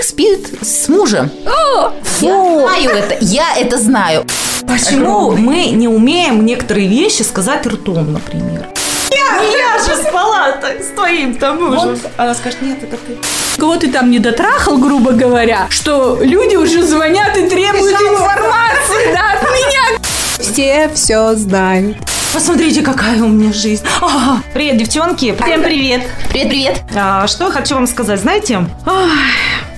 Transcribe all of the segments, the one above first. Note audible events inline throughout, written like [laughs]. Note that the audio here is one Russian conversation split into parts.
Спит с мужем. Я знаю это, я это знаю. Почему мы не умеем некоторые вещи сказать ртом, например? Я, я же спала с твоим там мужем. Она скажет, нет, это ты. Кого ты там не дотрахал, грубо говоря, что люди уже звонят и требуют информации да, от меня. Все все знают. Посмотрите, какая у меня жизнь. Ага. Привет, девчонки. Всем привет. Привет-привет. А, что хочу вам сказать, знаете? Ах,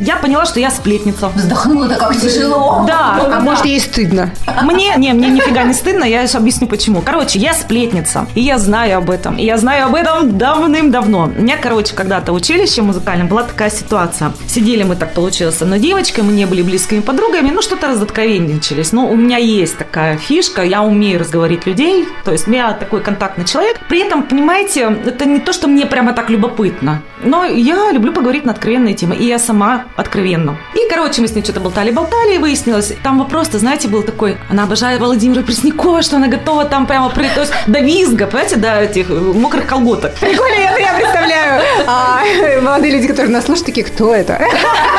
я поняла, что я сплетница. Вздохнула-то как тяжело. Да. А может, ей стыдно? Мне, не, мне нифига не стыдно, я сейчас объясню почему. Короче, я сплетница, и я знаю об этом. И я знаю об этом давным-давно. У меня, короче, когда-то училище музыкальном была такая ситуация. Сидели мы, так получилось, с одной девочкой, мы не были близкими подругами, ну, что-то разоткровенничались. Но у меня есть такая фишка, я умею разговорить людей, то есть я такой контактный человек. При этом, понимаете, это не то, что мне прямо так любопытно. Но я люблю поговорить на откровенные темы, и я сама откровенно. И, короче, мы с ней что-то болтали-болтали, и выяснилось, там вопрос-то, знаете, был такой, она обожает Владимира Преснякова, что она готова там прямо прыгать, то есть до визга, понимаете, до этих мокрых колготок. Прикольно, я, я представляю. А, молодые люди, которые нас слушают, такие, кто это? [laughs]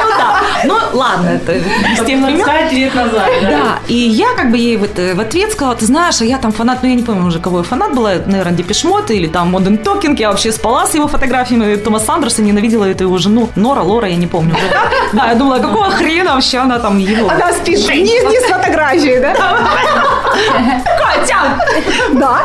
Ну да, ну ладно, это с тем времен. лет назад. Да, и я как бы ей вот э, в ответ сказала, ты знаешь, а я там фанат, ну я не помню уже, кого я фанат была, наверное, Депешмот или там Моден Токинг, я вообще спала с его фотографиями Томаса Андерса, ненавидела эту его жену, Нора, Лора, я не помню. Да, я думала, какого хрена вообще она там его... Она спит не, с фотографией, да? Катя! Да.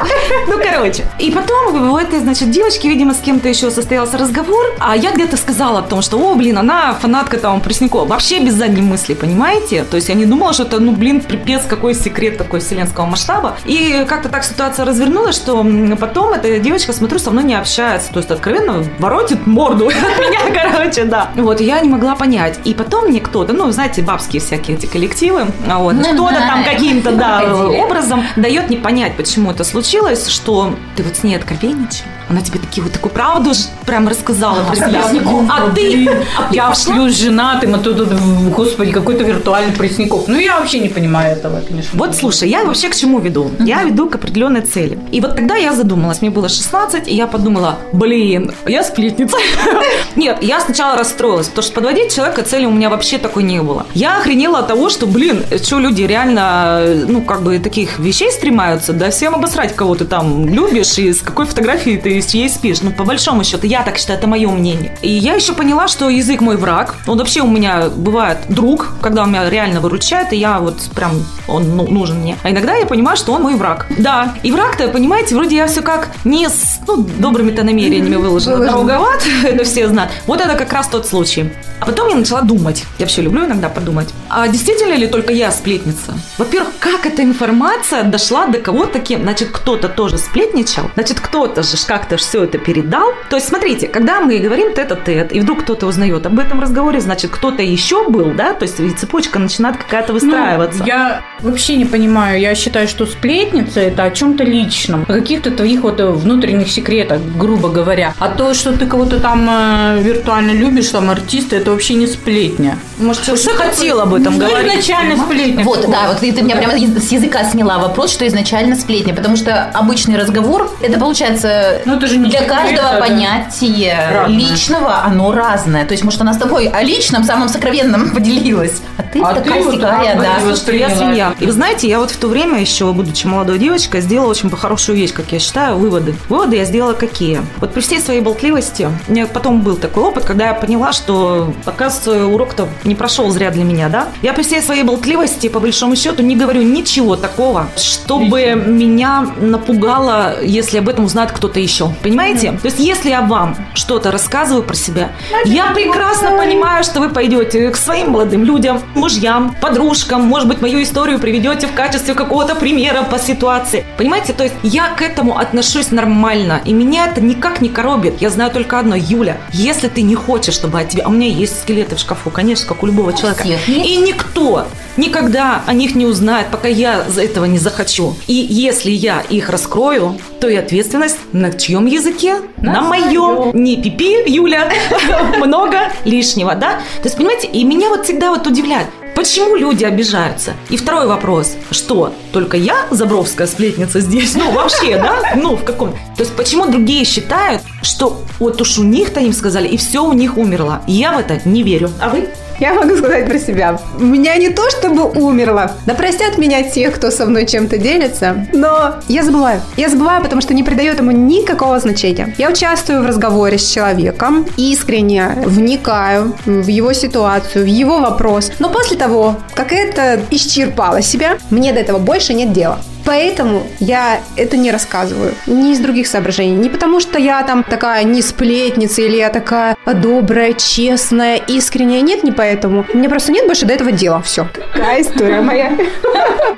Ну, короче. И потом у этой, значит, девочки, видимо, с кем-то еще состоялся разговор, а я где-то сказала о том, что, о, блин, она фанатка там Преснякова. Вообще без задней мысли, понимаете? То есть я не думала, что это, ну, блин, припец, какой секрет такой вселенского масштаба. И как-то так ситуация развернулась, что потом эта девочка, смотрю, со мной не общается. То есть откровенно воротит морду [laughs] от меня, короче, да. Вот, я не могла понять. И потом мне кто-то, ну, знаете, бабские всякие эти коллективы, а вот, кто-то там каким-то, да, [laughs] образом дает не понять, почему это случилось, что ты вот с ней откровенничал. Она тебе такие вот такую правду прям рассказала про себя. А ты, а Я с женатым, а тут, господи, какой-то виртуальный Пресняков. Ну, я вообще не понимаю этого, конечно. Вот слушай, я вообще к чему веду? Я веду к определенной цели. И вот тогда я задумалась, мне было 16, и я подумала, блин, я сплетница. [laughs] Нет, я сначала расстроилась, потому что подводить человека цели у меня вообще такой не было. Я охренела от того, что, блин, что люди реально, ну, как бы таких вещей стремаются, да всем обосрать, кого ты там любишь и с какой фотографией ты с чьей спишь. Ну, по большому счету, я так считаю, это мое мнение. И я еще поняла, что язык мой враг. Он вообще у меня бывает друг, когда он меня реально выручает, и я вот прям, он ну, нужен мне. А иногда я понимаю, что он мой враг. Да, и враг-то, понимаете, вроде я все как не с ну, добрыми-то намерениями выложила. Выложила. Наугад, [laughs] это все знают. Вот это как раз тот случай. А потом я начала думать. Я вообще люблю иногда подумать. А действительно ли только я сплетница? Во-первых, как эта информация дошла до кого-то кем? Значит, кто-то тоже сплетничал. Значит, кто-то же как-то все это передал. То есть, смотрите, когда мы говорим тет-а-тет, и вдруг кто-то узнает об этом разговоре, значит, кто-то еще был, да? То есть, и цепочка начинает какая-то выстраиваться. Ну, я вообще не понимаю. Я считаю, что сплетница это о чем-то личном, о каких-то твоих вот э, внутренних секретах, грубо говоря. А то, что ты кого-то там э, виртуально любишь, там артиста, это вообще не сплетня. Может, уже хотел об этом Ну, говорить. изначально сплетня. Вот, да, вот ты, ты меня прямо с языка сняла вопрос, что изначально сплетня, потому что обычный разговор, это получается Ну, это же не для секрет, каждого это понятие разное. личного, оно разное. То есть, может, она с тобой о личном, самом сокровенном [laughs] поделилась, а ты А такая ты вот сякая, так да. вот что я свинья. И вы знаете, я вот в то время еще, будучи молодой девочкой, сделала очень хорошую вещь, как я считаю, выводы. Выводы я сделала какие? Вот при всей своей болтливости, у меня потом был такой опыт, когда я поняла, что, оказывается, урок-то не прошел зря для меня, да? Я при всей своей болтливости, по большому счету, не говорю ничего такого, чтобы меня напугало, если об этом узнает кто-то еще. Понимаете? То есть, если я вам что-то рассказываю про себя, я прекрасно понимаю, что вы пойдете к своим молодым людям, мужьям, подружкам, может быть, мою историю приведете в качестве какого-то примера по ситуации. Понимаете? То есть, я к этому отношусь нормально, и меня это никак не коробит. Я знаю только одно, Юля, если ты не хочешь, чтобы о тебе... А у меня есть скелеты в шкафу, конечно, как у любого человека. всех есть. И никто никогда о них не узнает, пока я за этого не захочу. И если я их раскрою, то и ответственность на чьем языке? На, моем. Не пипи, Юля, [laughs] много лишнего, да? То есть, понимаете, и меня вот всегда вот удивляет. Почему люди обижаются? И второй вопрос. Что, только я, Забровская сплетница здесь? Ну, вообще, да? Ну, в каком? То есть, почему другие считают, что вот уж у них-то им сказали, и все у них умерло? Я в это не верю. А вы? Я могу сказать про себя. У меня не то чтобы умерла. Да простят меня тех, кто со мной чем-то делится. Но я забываю. Я забываю, потому что не придает ему никакого значения. Я участвую в разговоре с человеком, искренне вникаю в его ситуацию, в его вопрос. Но после того, как это исчерпало себя, мне до этого больше нет дела. Поэтому я это не рассказываю. Не из других соображений. Не потому, что я там такая не сплетница, или я такая добрая, честная, искренняя. Нет, не поэтому. Мне просто нет больше до этого дела. Все. Такая история моя. [laughs]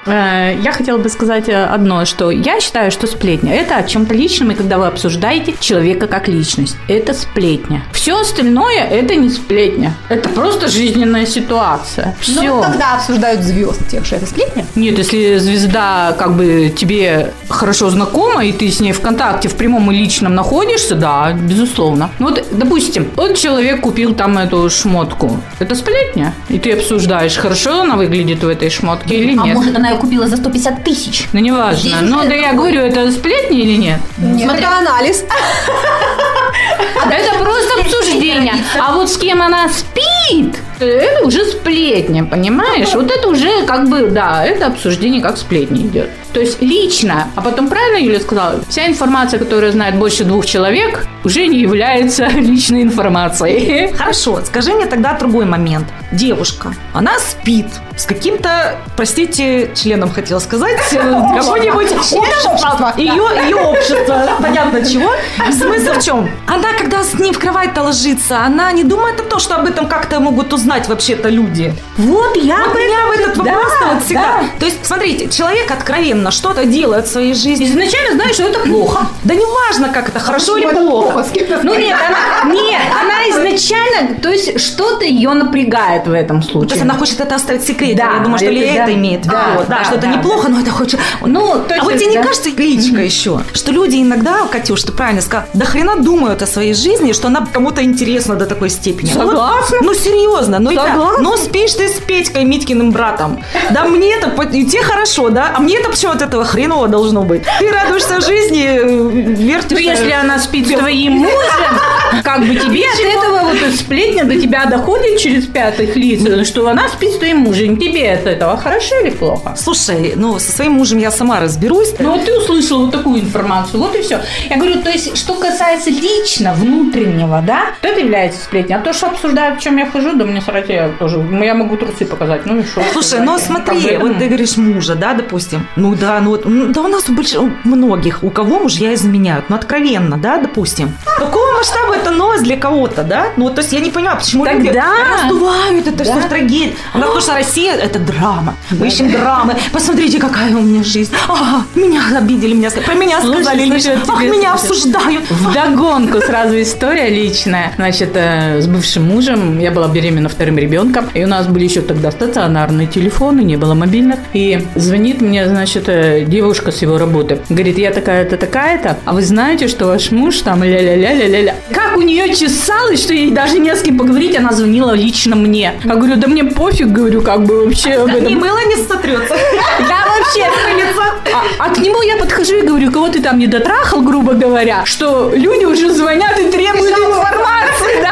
Э, Я хотела бы сказать э, одно, что я считаю, что сплетня – это о чем-то личном, и когда вы обсуждаете человека как личность. Это сплетня. Все остальное – это не сплетня. Это просто жизненная ситуация. Все. Ну, когда обсуждают звезд тех, что это сплетня? Нет, если звезда как бы тебе хорошо знакома, и ты с ней в контакте в прямом и личном находишься, да, безусловно. Ну вот, допустим, вот человек купил там эту шмотку. Это сплетня? И ты обсуждаешь, хорошо она выглядит в этой шмотке или А нет. может, она ее купила за 150 тысяч? Ну, неважно. Ну, да я говорю, это сплетни или нет? Нет, Смотри. это анализ. [laughs] Это просто обсуждение. А вот с кем она спит, это уже сплетня, понимаешь? Вот это уже как бы, да, это обсуждение как сплетни идет. То есть лично, а потом правильно Юля сказала, вся информация, которую знает больше двух человек, уже не является [laughs] личной информацией. Хорошо, скажи мне тогда другой момент. Девушка, она спит с каким-то, простите, членом хотела сказать, э, какой-нибудь [laughs] общества. Ее, ее общество, понятно чего. Смысл в чем? Она, когда с ним в кровать-то ложится, она не думает о том, что об этом как-то могут узнать вообще-то люди. Вот я Вот меня в этот вопрос вот всегда. То есть, смотрите, человек откровенно что-то делает в своей жизни. Изначально знаешь, что это плохо. Да не важно, как это, хорошо или плохо. Ну нет, она, нет, изначально, то есть что-то ее напрягает в этом То случае. есть она хочет это оставить в секрете. Да, Я думаю, что это ли да. это имеет в виду. Да, Да, да, что это да, неплохо, но это хочет... Ну, а точно, вот тебе не да. кажется, Личка еще, что люди иногда, Катюш, ты правильно сказала, до хрена думают о своей жизни, что она кому-то интересна до такой степени. Ну вот- Согласна. Ну, серьезно. Ну, Согласна. ну, спишь ты с Петькой, Митькиным братом. Да мне-то, по- и тебе хорошо, да? А мне-то почему от этого хреново должно быть? Ты радуешься жизни, э, вертишь... Ну, если она спит с твоим мужем, как бы тебе от этого вот эта сплетня до тебя доходит через пятых лиц, что она спит с твоим мужем. Тебе от этого хорошо или плохо? Слушай, ну, со своим мужем я сама разберусь. Ну, вот ты услышал вот такую информацию, вот и все. Я говорю, то есть, что касается лично, внутреннего, да, то это является сплетней. А то, что обсуждают, в чем я хожу, да мне срать я тоже. Я могу трусы показать, ну и что? Слушай, ну смотри, вот ты говоришь мужа, да, допустим. Ну да, ну вот, ну, да у нас больш... у многих, у кого мужья изменяют, ну откровенно, да, допустим. Какого масштаба это новость для кого-то, да? Ну, то есть я не понимаю, почему Так люди да. раздувают это все в трагедии. А потому что Россия – это драма. Мы ищем драмы. Посмотрите, какая у меня жизнь. Ага, меня обидели, меня про меня Слушай, сказали слушай, вот Ах, меня обсуждают. Вдогонку сразу история личная. Значит, э, с бывшим мужем я была беременна вторым ребенком, и у нас были еще тогда стационарные телефоны, не было мобильных. И звонит мне, значит, э, девушка с его работы. Говорит, я такая-то, такая-то, а вы знаете, что ваш муж там ля-ля-ля-ля-ля-ля. Как у нее чесалось, что ей даже не с кем поговорить, она звонила лично мне. Я говорю, да мне пофиг, говорю, как бы вообще об этом. И мыло не сотрется. Да, [laughs] вообще. А, а к нему я подхожу и говорю, кого ты там не дотрахал, грубо говоря, что люди уже звонят и требуют информации,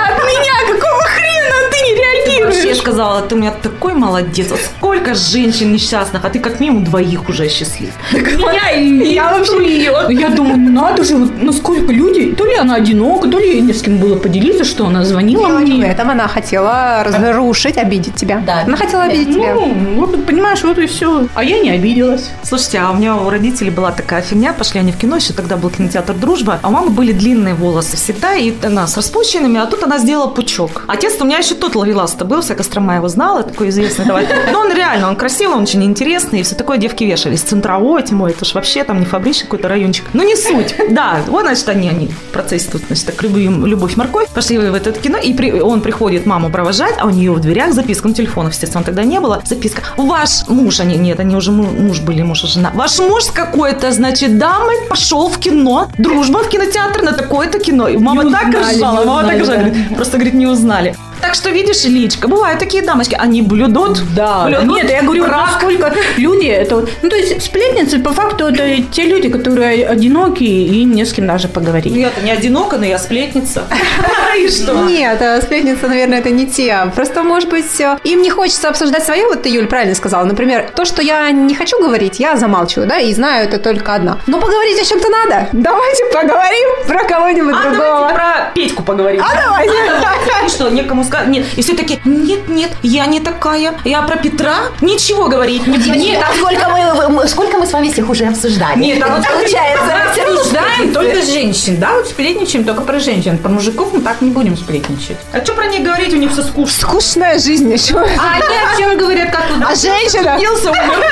Реагируешь? сказала, ты у меня такой молодец. Вот Сколько женщин несчастных, а ты как минимум двоих уже счастлив. Меня и я вообще, я думаю, ну надо же, вот насколько люди, то ли она одинока, то ли ей не с кем было поделиться, что она звонила Дело не в мне. этом, она хотела разрушить, обидеть тебя. Да, Она хотела обидеть тебя. Ну, вот, понимаешь, вот и все. А я не обиделась. Слушайте, а у меня у родителей была такая фигня, пошли они в кино, еще тогда был кинотеатр «Дружба», а у мамы были длинные волосы всегда, и она с распущенными, а тут она сделала пучок. Отец у меня еще тот ловелас-то был, вся Кострома его знала, такой известный давай. Но он реально, он красивый, он очень интересный, и все такое девки вешались. Центровой, тем более, это ж вообще там не фабричный какой-то райончик. Ну, не суть. Да, вот, значит, они, они в процессе тут, значит, так, любовь, любовь морковь, пошли в это кино, и при- он приходит маму провожать, а у нее в дверях записка, ну, телефонов, естественно, тогда не было, записка. Ваш муж, они, нет, они уже му- муж были, муж и жена. Ваш муж с какой-то, значит, дамой пошел в кино, дружба в кинотеатр на такое-то кино. И мама Не так узнали, ржала, мама так узнали, ржала, да. говорит, просто, говорит, не узнали. Так что, видишь, Личка, бывают такие дамочки, они блюдут. Да, блюдут нет, я говорю, брак. насколько люди, это вот, ну, то есть сплетницы, по факту, это те люди, которые одиноки и не с кем даже поговорить. Я-то не одинока, но я сплетница. [laughs] И что? Нет, э, сплетница, наверное, это не те. Просто, может быть, им не хочется обсуждать свое. Вот ты, Юль, правильно сказала. Например, то, что я не хочу говорить, я замалчиваю, да, и знаю это только одна. Но поговорить о чем-то надо. Давайте поговорим про кого-нибудь А другого. давайте про Петьку поговорим. А давайте. [laughs] И что, некому сказать? Нет. И все таки нет, нет, я не такая. Я про Петра ничего говорить не буду. Нет, а сколько мы, мы- сколько мы с вами всех уже обсуждали? Нет, а вот получается, равно Обсуждаем только женщин, да, вот сплетничаем только про женщин. Про мужиков мы так не будем сплетничать. А что про них говорить? У них все скучно. Скучная жизнь еще. А они о чем говорят, как тут? А женщина? Умер.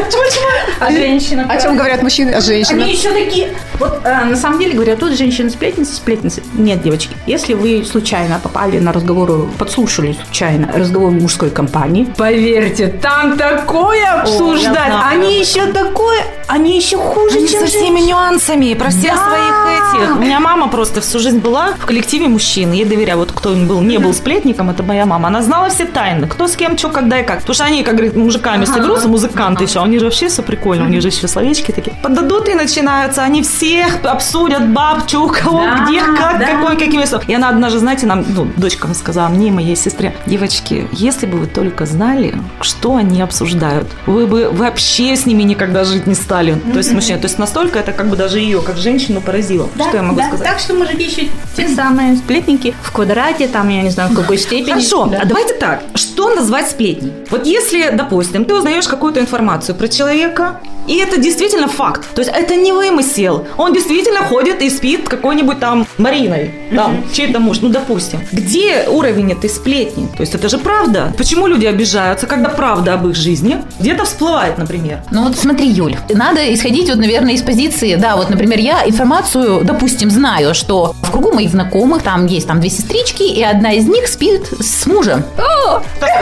[laughs] А женщина? О чем говорят мужчины, о женщинах? Они еще такие. Вот э, на самом деле говорят, тут женщины сплетницы, сплетницы. Нет, девочки, если вы случайно попали на разговор, подслушали случайно разговор мужской компании, поверьте, там такое обсуждать. знаю они еще такое, они еще хуже, Они чем со всеми нюансами, про всех Да. своих этих. У меня мама просто всю жизнь была в коллективе мужчин. Ей доверяю. Вот кто был, не был сплетником, это моя мама. Она знала все тайны. Кто с кем, что, когда и как. Потому что они, как говорит, мужиками соберутся, музыканты еще. Они же вообще все прикольно. У них же еще словечки такие. Подадут и начинаются. Они всех обсудят, баб, чё, у кого, Да, где, как, да. какой, какими. И она однажды, знаете, нам, ну, дочкам сказала, мне и моей сестре, девочки, если бы вы только знали, что они обсуждают, вы бы вообще с ними никогда жить не стали. То есть мужчина. То есть настолько это как бы даже ее, как женщину, поразило. что я могу да, сказать? Так что мужики еще те самые сплетники в квадрате, там, я не знаю, в какой степени. Хорошо, Да. а давайте так. Что назвать сплетней? Вот если, допустим, ты узнаешь какую-то информацию про человека, и это действительно факт. То есть это не вымысел. Он действительно ходит и спит какой-нибудь там Мариной, там, чей-то муж, ну, допустим. Где уровень этой сплетни? То есть это же правда. Почему люди обижаются, когда правда об их жизни где-то всплывает, например? Ну вот смотри, Юль, надо исходить вот, наверное, из позиции, да, вот, например, я информацию, допустим, знаю, что в кругу моих знакомых там есть там две сестрички, и одна из них спит с мужем.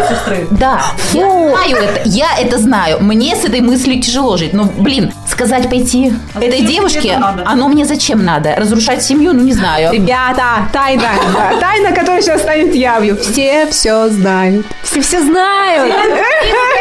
сестры. Да, я знаю это, я это знаю. Мне с этой мыслью тяжело жить. Но, блин, сказать пойти этой зачем тебе девушке, это оно мне зачем надо? Разрушать семью? Ну, не знаю. Ребята, тайна, тайна, которая сейчас станет явью. Все все знают. Все все знают. [laughs]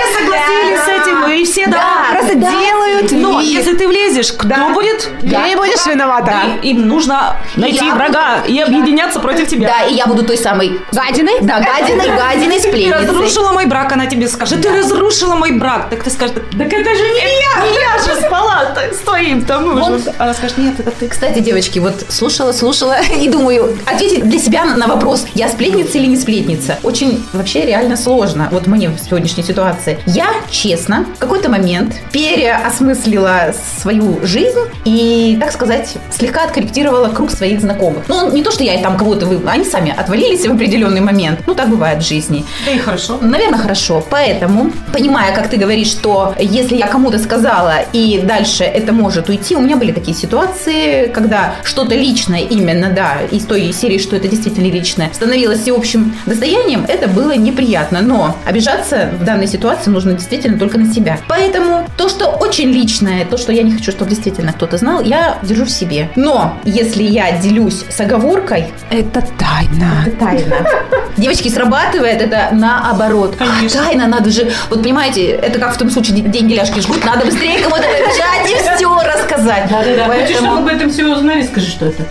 Все согласились с этим, и все, да. Просто делают Но если ты влезешь, кто будет? Ты будешь виновата. Им нужно найти врага и объединяться против тебя. Да, и я буду той самой Гадиной? Да, гадиной, гадиной, Ты сплетницей. разрушила мой брак, она тебе скажет. Ты разрушила мой брак. Так ты скажешь, так это же не я. Я же спала т- с твоим там мужем. Она скажет, нет, это ты. Кстати, девочки, вот слушала, слушала [laughs] и думаю, ответить для себя на вопрос, я сплетница или не сплетница, очень вообще реально сложно. Вот мне в сегодняшней ситуации. Я, честно, в какой-то момент переосмыслила свою жизнь и, так сказать, слегка откорректировала круг своих знакомых. Ну, не то, что я там кого-то вы... Они сами отвалились в определенный момент. Ну, так бывает в жизни. Да и хорошо. Наверное, хорошо. Поэтому, понимая, как ты говоришь, что если я кому-то сказала и дальше это может уйти, у меня были такие ситуации, когда что-то личное именно, да, из той серии, что это действительно личное, становилось всеобщим достоянием, это было неприятно. Но обижаться в данной ситуации нужно действительно только на себя. Поэтому то, что очень личное, то, что я не хочу, чтобы действительно кто-то знал, я держу в себе. Но если я делюсь с оговоркой, Это тайна. это тайна. Девочки, срабатывает это наоборот. Конечно. Тайна надо же... Вот понимаете, это как в том случае де- деньги ляжки жгут, надо быстрее кому-то побежать и все рассказать. Хочешь, чтобы об этом все узнали, скажи, что это.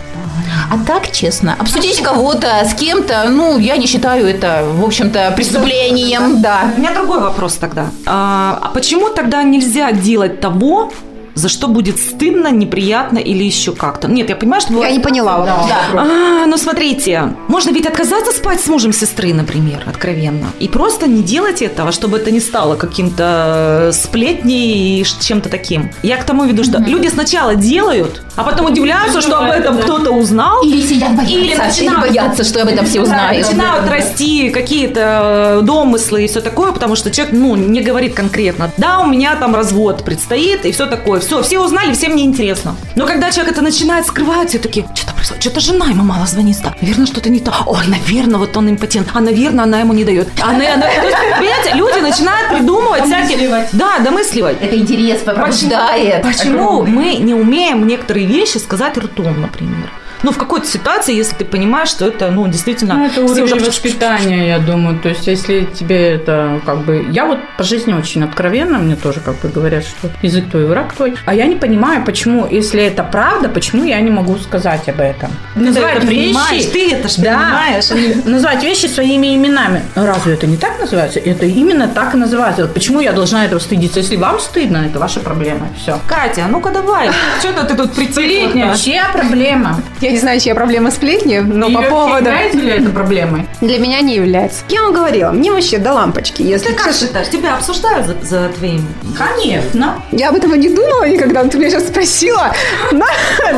А так, честно, обсудить кого-то с кем-то, ну, я не считаю это, в общем-то, преступлением, да. У меня другой вопрос тогда. А, а почему тогда нельзя делать того, за что будет стыдно, неприятно или еще как-то? Нет, я понимаю, что Я бывает- не поняла. вопрос. Да. А, ну смотрите, можно ведь отказаться спать с мужем сестры, например, откровенно. И просто не делать этого, чтобы это не стало каким-то сплетней и чем-то таким. Я к тому веду, что люди сначала делают, а потом удивляются, что об этом кто-то узнал. Или сидят боятся, Или или, начинают- боятся, что об этом все узнают. Начинают расти какие-то домыслы и все такое, потому что человек, ну, не говорит конкретно. Да, у меня там развод предстоит и все такое. Все, все узнали, всем не интересно. Но когда человек это начинает скрывать, все такие, что-то происходит, что-то жена ему мало звонит. Наверное, что-то не то. Ой, наверное, вот он импотент. А, наверное, она ему не дает. А, на- она- То есть, понимаете, люди начинают придумывать всякие... Да, домысливать. Это интерес пробуждает. Почему мы не умеем некоторые вещи сказать ртом, например? Ну, в какой-то ситуации, если ты понимаешь, что это, ну, действительно... Ну, это уровень уже- воспитания, я думаю. То есть, если тебе это как бы... Я вот по жизни очень откровенна, мне тоже как бы говорят, что язык твой, враг твой. А я не понимаю, почему, если это правда, почему я не могу сказать об этом. Называть это вещи... ты это ж Да, понимаешь. называть вещи своими именами. Ну, Разве это не так называется? Это именно так и называется. Вот Почему я должна этого стыдиться? Если вам стыдно, это ваша проблема. Все. Катя, а ну-ка давай. [laughs] Что-то ты тут притихла. чья проблема? Я не знаю, чья проблема сплетни, но И по поводу... является ли это проблемой? Для меня не является. Я вам говорила, мне вообще до лампочки, если Ты как считаешь? Тебя обсуждают за, за твоим... Конечно. Я об этом и не думала никогда, но ты меня сейчас спросила. [laughs]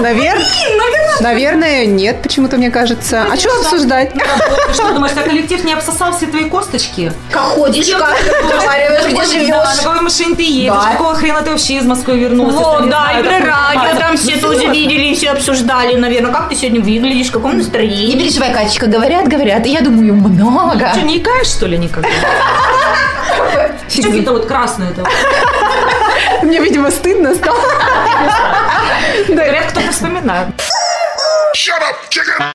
Наверное, наверное, нет, почему-то мне кажется. А что обсуждать? Ты что, думаешь, что коллектив не обсосал все твои косточки? Как ходишь, как разговариваешь, где Да, на живешь. какой машине ты едешь? Какого хрена ты вообще из Москвы вернулся? Вот, да, и про радио там все Ну, тоже видели и все обсуждали, наверное. Как ты сегодня выглядишь, в каком Не настроении? переживай, Катечка, говорят, говорят. и Я думаю, много. Что, не икаешь, что ли, никогда? [laughs] Щеки-то вот красные-то. Мне, видимо, стыдно стало. Говорят, кто-то вспоминает. Shut up, chicken!